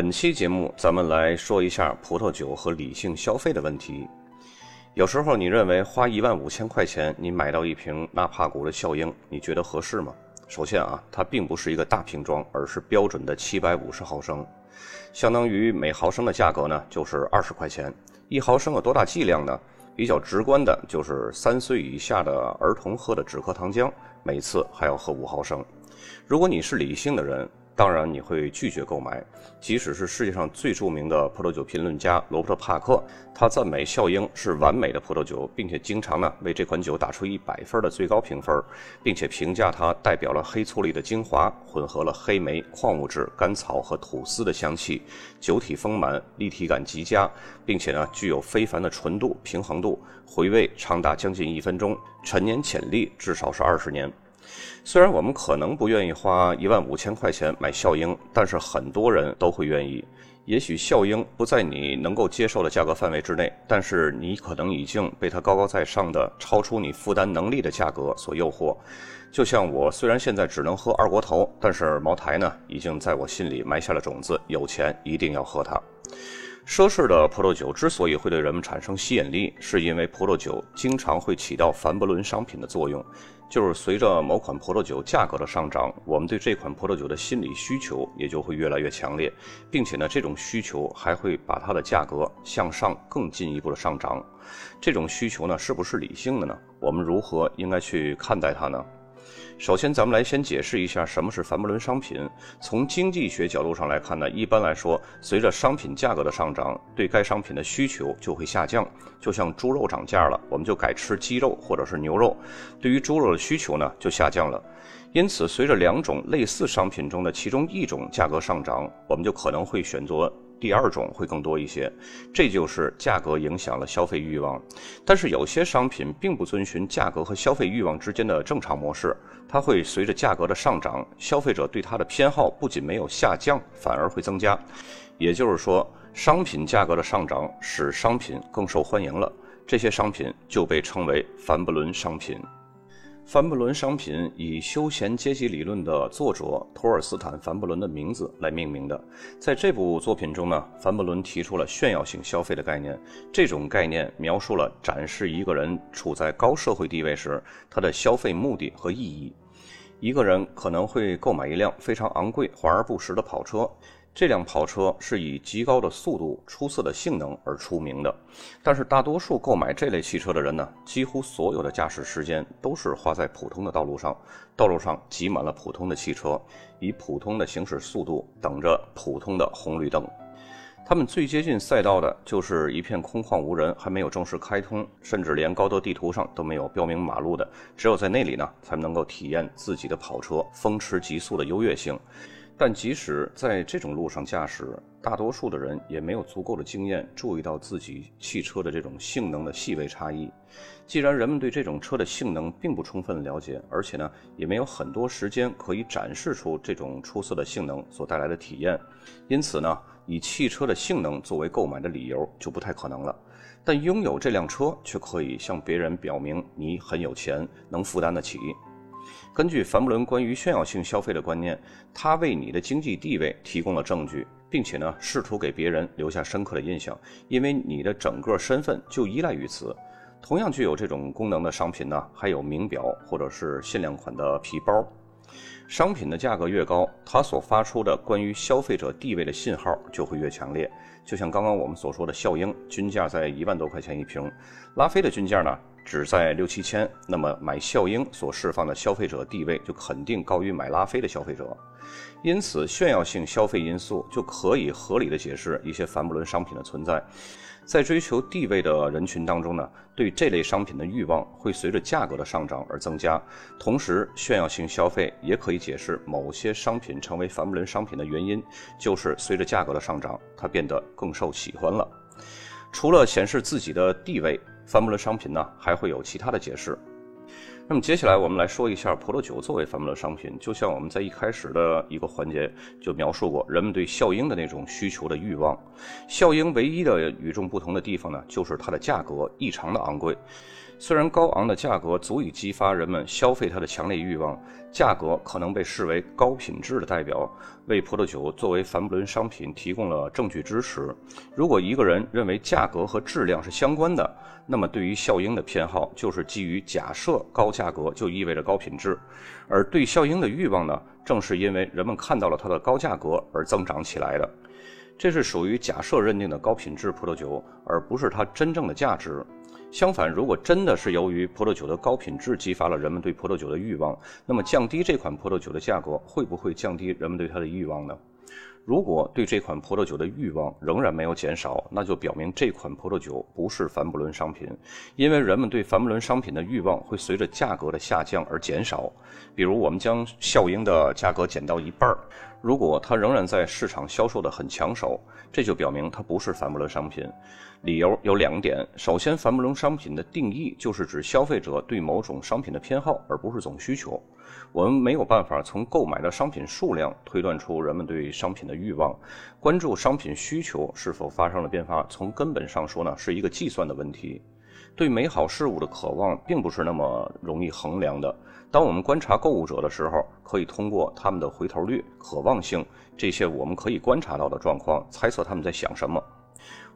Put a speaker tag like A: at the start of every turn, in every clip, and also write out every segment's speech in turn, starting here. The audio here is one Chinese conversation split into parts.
A: 本期节目，咱们来说一下葡萄酒和理性消费的问题。有时候，你认为花一万五千块钱，你买到一瓶纳帕谷的笑鹰，你觉得合适吗？首先啊，它并不是一个大瓶装，而是标准的七百五十毫升，相当于每毫升的价格呢就是二十块钱。一毫升有多大剂量呢？比较直观的就是三岁以下的儿童喝的止咳糖浆，每次还要喝五毫升。如果你是理性的人。当然，你会拒绝购买。即使是世界上最著名的葡萄酒评论家罗伯特·帕克，他赞美笑鹰是完美的葡萄酒，并且经常呢为这款酒打出一百分的最高评分，并且评价它代表了黑醋栗的精华，混合了黑莓、矿物质、甘草和吐司的香气，酒体丰满，立体感极佳，并且呢具有非凡的纯度、平衡度，回味长达将近一分钟，陈年潜力至少是二十年。虽然我们可能不愿意花一万五千块钱买笑鹰，但是很多人都会愿意。也许笑鹰不在你能够接受的价格范围之内，但是你可能已经被它高高在上的、超出你负担能力的价格所诱惑。就像我，虽然现在只能喝二锅头，但是茅台呢，已经在我心里埋下了种子，有钱一定要喝它。奢侈的葡萄酒之所以会对人们产生吸引力，是因为葡萄酒经常会起到凡伯伦商品的作用。就是随着某款葡萄酒价格的上涨，我们对这款葡萄酒的心理需求也就会越来越强烈，并且呢，这种需求还会把它的价格向上更进一步的上涨。这种需求呢，是不是理性的呢？我们如何应该去看待它呢？首先，咱们来先解释一下什么是凡伯伦商品。从经济学角度上来看呢，一般来说，随着商品价格的上涨，对该商品的需求就会下降。就像猪肉涨价了，我们就改吃鸡肉或者是牛肉，对于猪肉的需求呢就下降了。因此，随着两种类似商品中的其中一种价格上涨，我们就可能会选择。第二种会更多一些，这就是价格影响了消费欲望。但是有些商品并不遵循价格和消费欲望之间的正常模式，它会随着价格的上涨，消费者对它的偏好不仅没有下降，反而会增加。也就是说，商品价格的上涨使商品更受欢迎了，这些商品就被称为凡布伦商品。凡布伦商品以休闲阶级理论的作者托尔斯坦·凡布伦的名字来命名的。在这部作品中呢，凡布伦提出了炫耀性消费的概念。这种概念描述了展示一个人处在高社会地位时他的消费目的和意义。一个人可能会购买一辆非常昂贵、华而不实的跑车。这辆跑车是以极高的速度、出色的性能而出名的，但是大多数购买这类汽车的人呢，几乎所有的驾驶时间都是花在普通的道路上，道路上挤满了普通的汽车，以普通的行驶速度等着普通的红绿灯。他们最接近赛道的就是一片空旷无人，还没有正式开通，甚至连高德地图上都没有标明马路的，只有在那里呢，才能够体验自己的跑车风驰极速的优越性。但即使在这种路上驾驶，大多数的人也没有足够的经验注意到自己汽车的这种性能的细微差异。既然人们对这种车的性能并不充分了解，而且呢也没有很多时间可以展示出这种出色的性能所带来的体验，因此呢以汽车的性能作为购买的理由就不太可能了。但拥有这辆车却可以向别人表明你很有钱，能负担得起。根据凡布伦关于炫耀性消费的观念，他为你的经济地位提供了证据，并且呢，试图给别人留下深刻的印象，因为你的整个身份就依赖于此。同样具有这种功能的商品呢，还有名表或者是限量款的皮包。商品的价格越高，它所发出的关于消费者地位的信号就会越强烈。就像刚刚我们所说的，效应均价在一万多块钱一瓶，拉菲的均价呢？只在六七千，那么买笑鹰所释放的消费者地位就肯定高于买拉菲的消费者，因此炫耀性消费因素就可以合理的解释一些凡布伦商品的存在。在追求地位的人群当中呢，对这类商品的欲望会随着价格的上涨而增加。同时，炫耀性消费也可以解释某些商品成为凡布伦商品的原因，就是随着价格的上涨，它变得更受喜欢了。除了显示自己的地位，凡布勒商品呢还会有其他的解释。那么接下来我们来说一下葡萄酒作为凡布勒商品。就像我们在一开始的一个环节就描述过，人们对笑鹰的那种需求的欲望。笑鹰唯一的与众不同的地方呢，就是它的价格异常的昂贵。虽然高昂的价格足以激发人们消费它的强烈欲望，价格可能被视为高品质的代表，为葡萄酒作为凡布伦商品提供了证据支持。如果一个人认为价格和质量是相关的，那么对于效应的偏好就是基于假设高价格就意味着高品质，而对效应的欲望呢，正是因为人们看到了它的高价格而增长起来的。这是属于假设认定的高品质葡萄酒，而不是它真正的价值。相反，如果真的是由于葡萄酒的高品质激发了人们对葡萄酒的欲望，那么降低这款葡萄酒的价格会不会降低人们对它的欲望呢？如果对这款葡萄酒的欲望仍然没有减少，那就表明这款葡萄酒不是凡布伦商品，因为人们对凡布伦商品的欲望会随着价格的下降而减少。比如，我们将效应的价格减到一半儿，如果它仍然在市场销售的很抢手，这就表明它不是凡布伦商品。理由有两点：首先，凡不伦商品的定义就是指消费者对某种商品的偏好，而不是总需求。我们没有办法从购买的商品数量推断出人们对商品的欲望。关注商品需求是否发生了变化，从根本上说呢，是一个计算的问题。对美好事物的渴望并不是那么容易衡量的。当我们观察购物者的时候，可以通过他们的回头率、渴望性这些我们可以观察到的状况，猜测他们在想什么。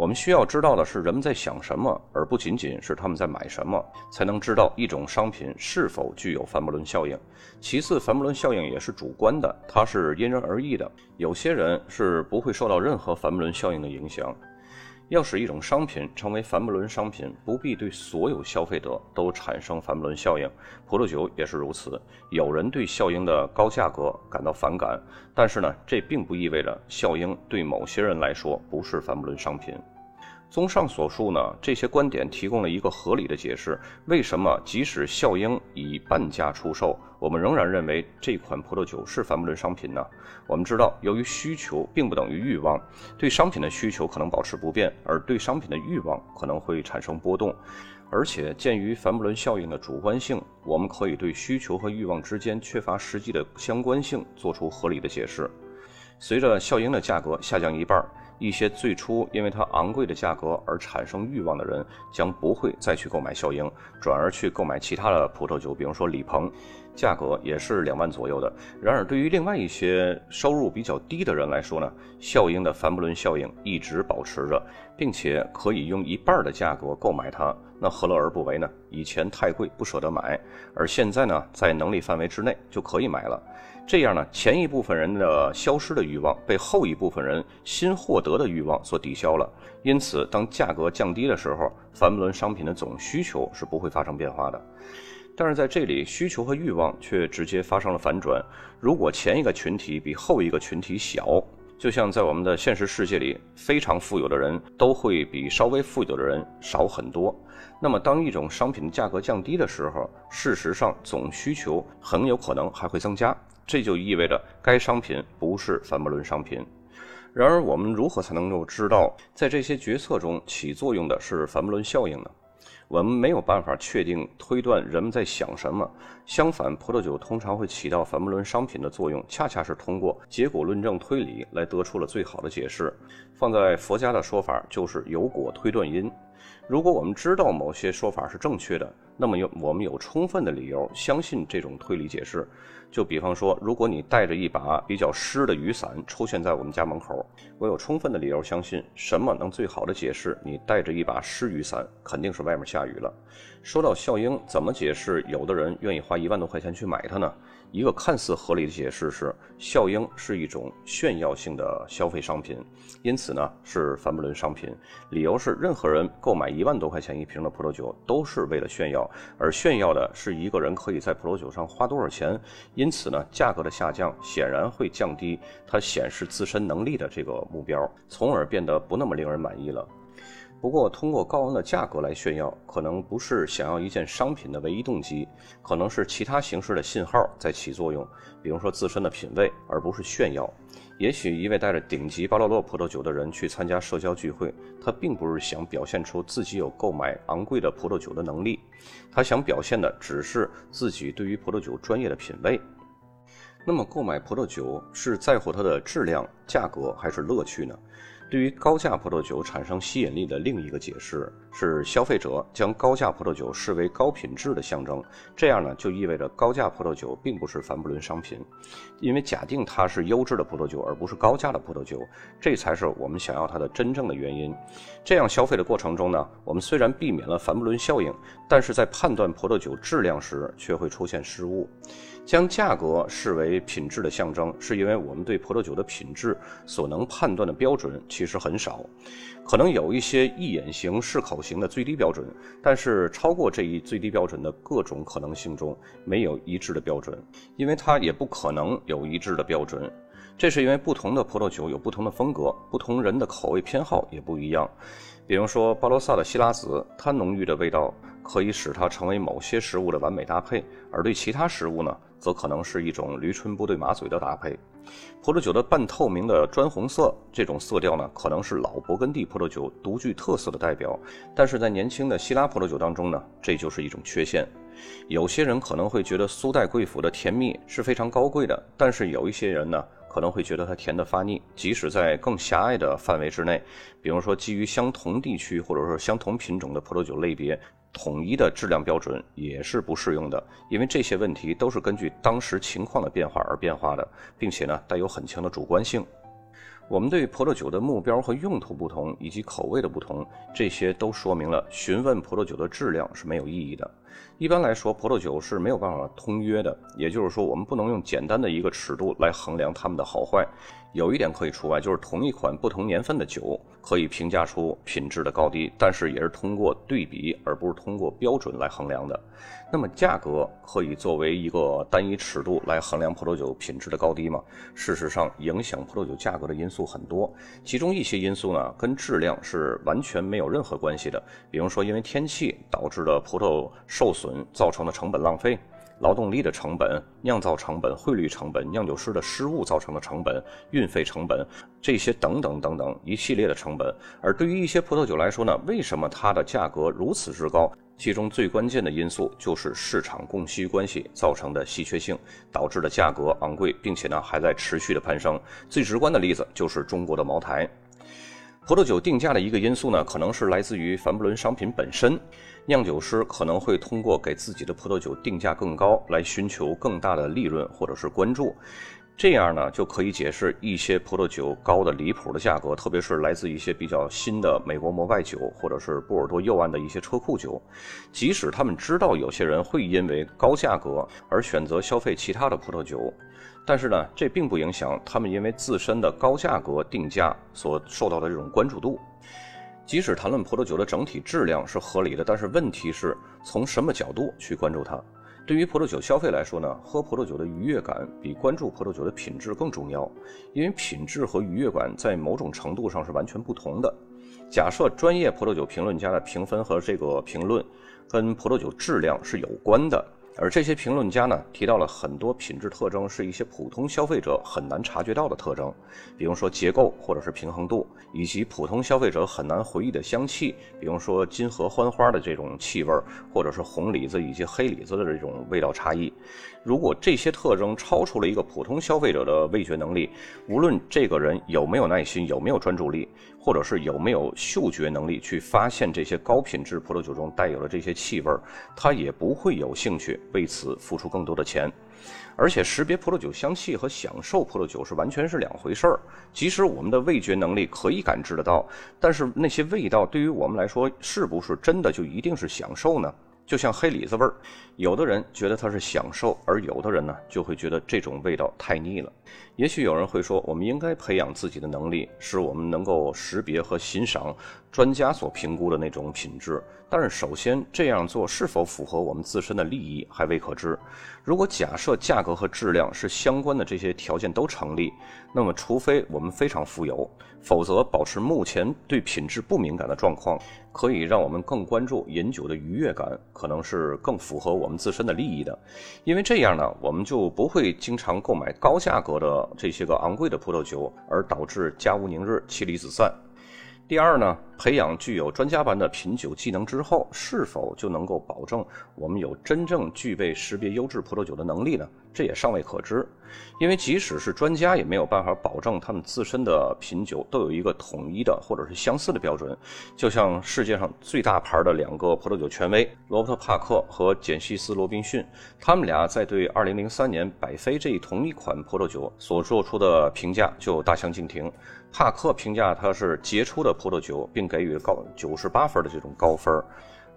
A: 我们需要知道的是人们在想什么，而不仅仅是他们在买什么，才能知道一种商品是否具有范伯伦效应。其次，范伯伦效应也是主观的，它是因人而异的。有些人是不会受到任何范伯伦效应的影响。要使一种商品成为凡布伦商品，不必对所有消费者都产生凡布伦效应。葡萄酒也是如此。有人对效应的高价格感到反感，但是呢，这并不意味着效应对某些人来说不是凡布伦商品。综上所述呢，这些观点提供了一个合理的解释：为什么即使笑英以半价出售，我们仍然认为这款葡萄酒是凡不伦商品呢？我们知道，由于需求并不等于欲望，对商品的需求可能保持不变，而对商品的欲望可能会产生波动。而且，鉴于凡布伦效应的主观性，我们可以对需求和欲望之间缺乏实际的相关性做出合理的解释。随着效英的价格下降一半。一些最初因为它昂贵的价格而产生欲望的人，将不会再去购买笑英，转而去购买其他的葡萄酒，比如说李鹏，价格也是两万左右的。然而，对于另外一些收入比较低的人来说呢，效应的凡布伦效应一直保持着，并且可以用一半的价格购买它，那何乐而不为呢？以前太贵不舍得买，而现在呢，在能力范围之内就可以买了。这样呢，前一部分人的消失的欲望被后一部分人新获得的欲望所抵消了。因此，当价格降低的时候，凡不伦商品的总需求是不会发生变化的。但是在这里，需求和欲望却直接发生了反转。如果前一个群体比后一个群体小，就像在我们的现实世界里，非常富有的人都会比稍微富有的人少很多。那么，当一种商品的价格降低的时候，事实上总需求很有可能还会增加。这就意味着该商品不是凡伯伦商品。然而，我们如何才能够知道在这些决策中起作用的是凡伯伦效应呢？我们没有办法确定推断人们在想什么。相反，葡萄酒通常会起到凡伯伦商品的作用，恰恰是通过结果论证推理来得出了最好的解释。放在佛家的说法就是由果推断因。如果我们知道某些说法是正确的，那么有我们有充分的理由相信这种推理解释。就比方说，如果你带着一把比较湿的雨伞出现在我们家门口，我有充分的理由相信，什么能最好的解释你带着一把湿雨伞，肯定是外面下雨了。说到效应，怎么解释有的人愿意花一万多块钱去买它呢？一个看似合理的解释是，笑英是一种炫耀性的消费商品，因此呢是凡不伦商品。理由是，任何人购买一万多块钱一瓶的葡萄酒都是为了炫耀，而炫耀的是一个人可以在葡萄酒上花多少钱。因此呢，价格的下降显然会降低它显示自身能力的这个目标，从而变得不那么令人满意了。不过，通过高昂的价格来炫耀，可能不是想要一件商品的唯一动机，可能是其他形式的信号在起作用，比如说自身的品味，而不是炫耀。也许一位带着顶级巴洛洛葡萄酒的人去参加社交聚会，他并不是想表现出自己有购买昂贵的葡萄酒的能力，他想表现的只是自己对于葡萄酒专业的品味。那么，购买葡萄酒是在乎它的质量、价格，还是乐趣呢？对于高价葡萄酒产生吸引力的另一个解释是，消费者将高价葡萄酒视为高品质的象征。这样呢，就意味着高价葡萄酒并不是凡不伦商品，因为假定它是优质的葡萄酒，而不是高价的葡萄酒，这才是我们想要它的真正的原因。这样消费的过程中呢，我们虽然避免了凡不伦效应，但是在判断葡萄酒质量时却会出现失误。将价格视为品质的象征，是因为我们对葡萄酒的品质所能判断的标准其实很少，可能有一些一眼型、适口型的最低标准，但是超过这一最低标准的各种可能性中没有一致的标准，因为它也不可能有一致的标准。这是因为不同的葡萄酒有不同的风格，不同人的口味偏好也不一样。比如说巴罗萨的希拉子，它浓郁的味道可以使它成为某些食物的完美搭配，而对其他食物呢？则可能是一种驴唇不对马嘴的搭配。葡萄酒的半透明的砖红色，这种色调呢，可能是老勃艮第葡萄酒独具特色的代表。但是在年轻的希腊葡萄酒当中呢，这就是一种缺陷。有些人可能会觉得苏代贵腐的甜蜜是非常高贵的，但是有一些人呢，可能会觉得它甜得发腻。即使在更狭隘的范围之内，比如说基于相同地区或者说相同品种的葡萄酒类别。统一的质量标准也是不适用的，因为这些问题都是根据当时情况的变化而变化的，并且呢带有很强的主观性。我们对葡萄酒的目标和用途不同，以及口味的不同，这些都说明了询问葡萄酒的质量是没有意义的。一般来说，葡萄酒是没有办法通约的，也就是说，我们不能用简单的一个尺度来衡量它们的好坏。有一点可以除外，就是同一款不同年份的酒可以评价出品质的高低，但是也是通过对比，而不是通过标准来衡量的。那么价格可以作为一个单一尺度来衡量葡萄酒品质的高低吗？事实上，影响葡萄酒价格的因素很多，其中一些因素呢跟质量是完全没有任何关系的。比如说，因为天气导致的葡萄受损造成的成本浪费。劳动力的成本、酿造成本、汇率成本、酿酒师的失误造成的成本、运费成本，这些等等等等一系列的成本。而对于一些葡萄酒来说呢，为什么它的价格如此之高？其中最关键的因素就是市场供需关系造成的稀缺性导致的价格昂贵，并且呢还在持续的攀升。最直观的例子就是中国的茅台。葡萄酒定价的一个因素呢，可能是来自于凡布伦商品本身。酿酒师可能会通过给自己的葡萄酒定价更高，来寻求更大的利润或者是关注，这样呢就可以解释一些葡萄酒高的离谱的价格，特别是来自一些比较新的美国摩拜酒或者是波尔多右岸的一些车库酒。即使他们知道有些人会因为高价格而选择消费其他的葡萄酒，但是呢，这并不影响他们因为自身的高价格定价所受到的这种关注度。即使谈论葡萄酒的整体质量是合理的，但是问题是从什么角度去关注它？对于葡萄酒消费来说呢，喝葡萄酒的愉悦感比关注葡萄酒的品质更重要，因为品质和愉悦感在某种程度上是完全不同的。假设专业葡萄酒评论家的评分和这个评论跟葡萄酒质量是有关的。而这些评论家呢，提到了很多品质特征，是一些普通消费者很难察觉到的特征，比如说结构或者是平衡度，以及普通消费者很难回忆的香气，比如说金合欢花的这种气味，或者是红李子以及黑李子的这种味道差异。如果这些特征超出了一个普通消费者的味觉能力，无论这个人有没有耐心，有没有专注力。或者是有没有嗅觉能力去发现这些高品质葡萄酒中带有的这些气味，他也不会有兴趣为此付出更多的钱。而且，识别葡萄酒香气和享受葡萄酒是完全是两回事儿。即使我们的味觉能力可以感知得到，但是那些味道对于我们来说，是不是真的就一定是享受呢？就像黑李子味儿，有的人觉得它是享受，而有的人呢就会觉得这种味道太腻了。也许有人会说，我们应该培养自己的能力，使我们能够识别和欣赏专家所评估的那种品质。但是，首先这样做是否符合我们自身的利益还未可知。如果假设价格和质量是相关的，这些条件都成立，那么除非我们非常富有，否则保持目前对品质不敏感的状况，可以让我们更关注饮酒的愉悦感，可能是更符合我们自身的利益的。因为这样呢，我们就不会经常购买高价格的这些个昂贵的葡萄酒，而导致家无宁日、妻离子散。第二呢，培养具有专家般的品酒技能之后，是否就能够保证我们有真正具备识别优质葡萄酒的能力呢？这也尚未可知，因为即使是专家，也没有办法保证他们自身的品酒都有一个统一的或者是相似的标准。就像世界上最大牌的两个葡萄酒权威罗伯特·帕克和简西斯·罗宾逊，他们俩在对2003年百菲这一同一款葡萄酒所做出的评价就大相径庭。帕克评价他是杰出的葡萄酒，并给予高九十八分的这种高分。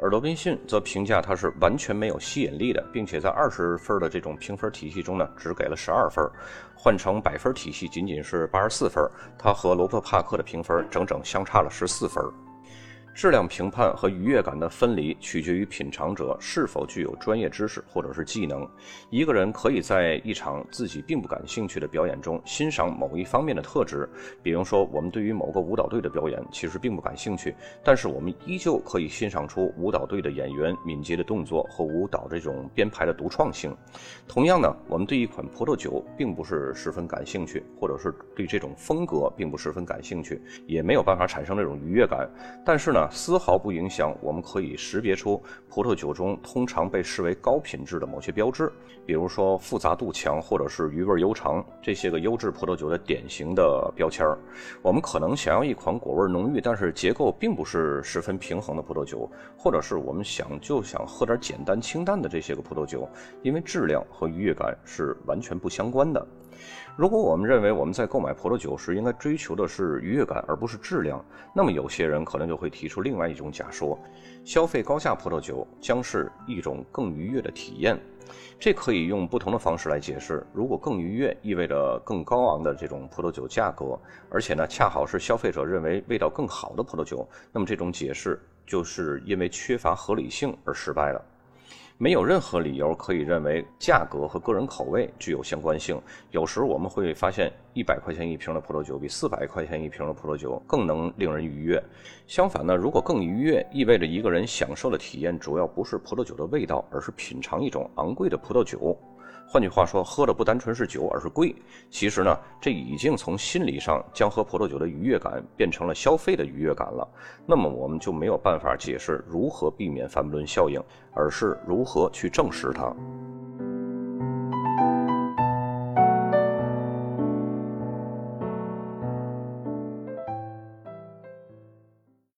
A: 而罗宾逊则评价他是完全没有吸引力的，并且在二十分的这种评分体系中呢，只给了十二分，换成百分体系仅仅是八十四分。他和罗伯·帕克的评分整整相差了十四分。质量评判和愉悦感的分离取决于品尝者是否具有专业知识或者是技能。一个人可以在一场自己并不感兴趣的表演中欣赏某一方面的特质，比如说我们对于某个舞蹈队的表演其实并不感兴趣，但是我们依旧可以欣赏出舞蹈队的演员敏捷的动作和舞蹈这种编排的独创性。同样呢，我们对一款葡萄酒并不是十分感兴趣，或者是对这种风格并不十分感兴趣，也没有办法产生这种愉悦感，但是呢。丝毫不影响，我们可以识别出葡萄酒中通常被视为高品质的某些标志，比如说复杂度强或者是余味悠长，这些个优质葡萄酒的典型的标签儿。我们可能想要一款果味浓郁，但是结构并不是十分平衡的葡萄酒，或者是我们想就想喝点简单清淡的这些个葡萄酒，因为质量和愉悦感是完全不相关的。如果我们认为我们在购买葡萄酒时应该追求的是愉悦感而不是质量，那么有些人可能就会提出另外一种假说：消费高价葡萄酒将是一种更愉悦的体验。这可以用不同的方式来解释。如果更愉悦意味着更高昂的这种葡萄酒价格，而且呢恰好是消费者认为味道更好的葡萄酒，那么这种解释就是因为缺乏合理性而失败了。没有任何理由可以认为价格和个人口味具有相关性。有时我们会发现，一百块钱一瓶的葡萄酒比四百块钱一瓶的葡萄酒更能令人愉悦。相反呢，如果更愉悦意味着一个人享受的体验主要不是葡萄酒的味道，而是品尝一种昂贵的葡萄酒。换句话说，喝的不单纯是酒，而是贵。其实呢，这已经从心理上将喝葡萄酒的愉悦感变成了消费的愉悦感了。那么我们就没有办法解释如何避免范布伦效应，而是如何去证实它。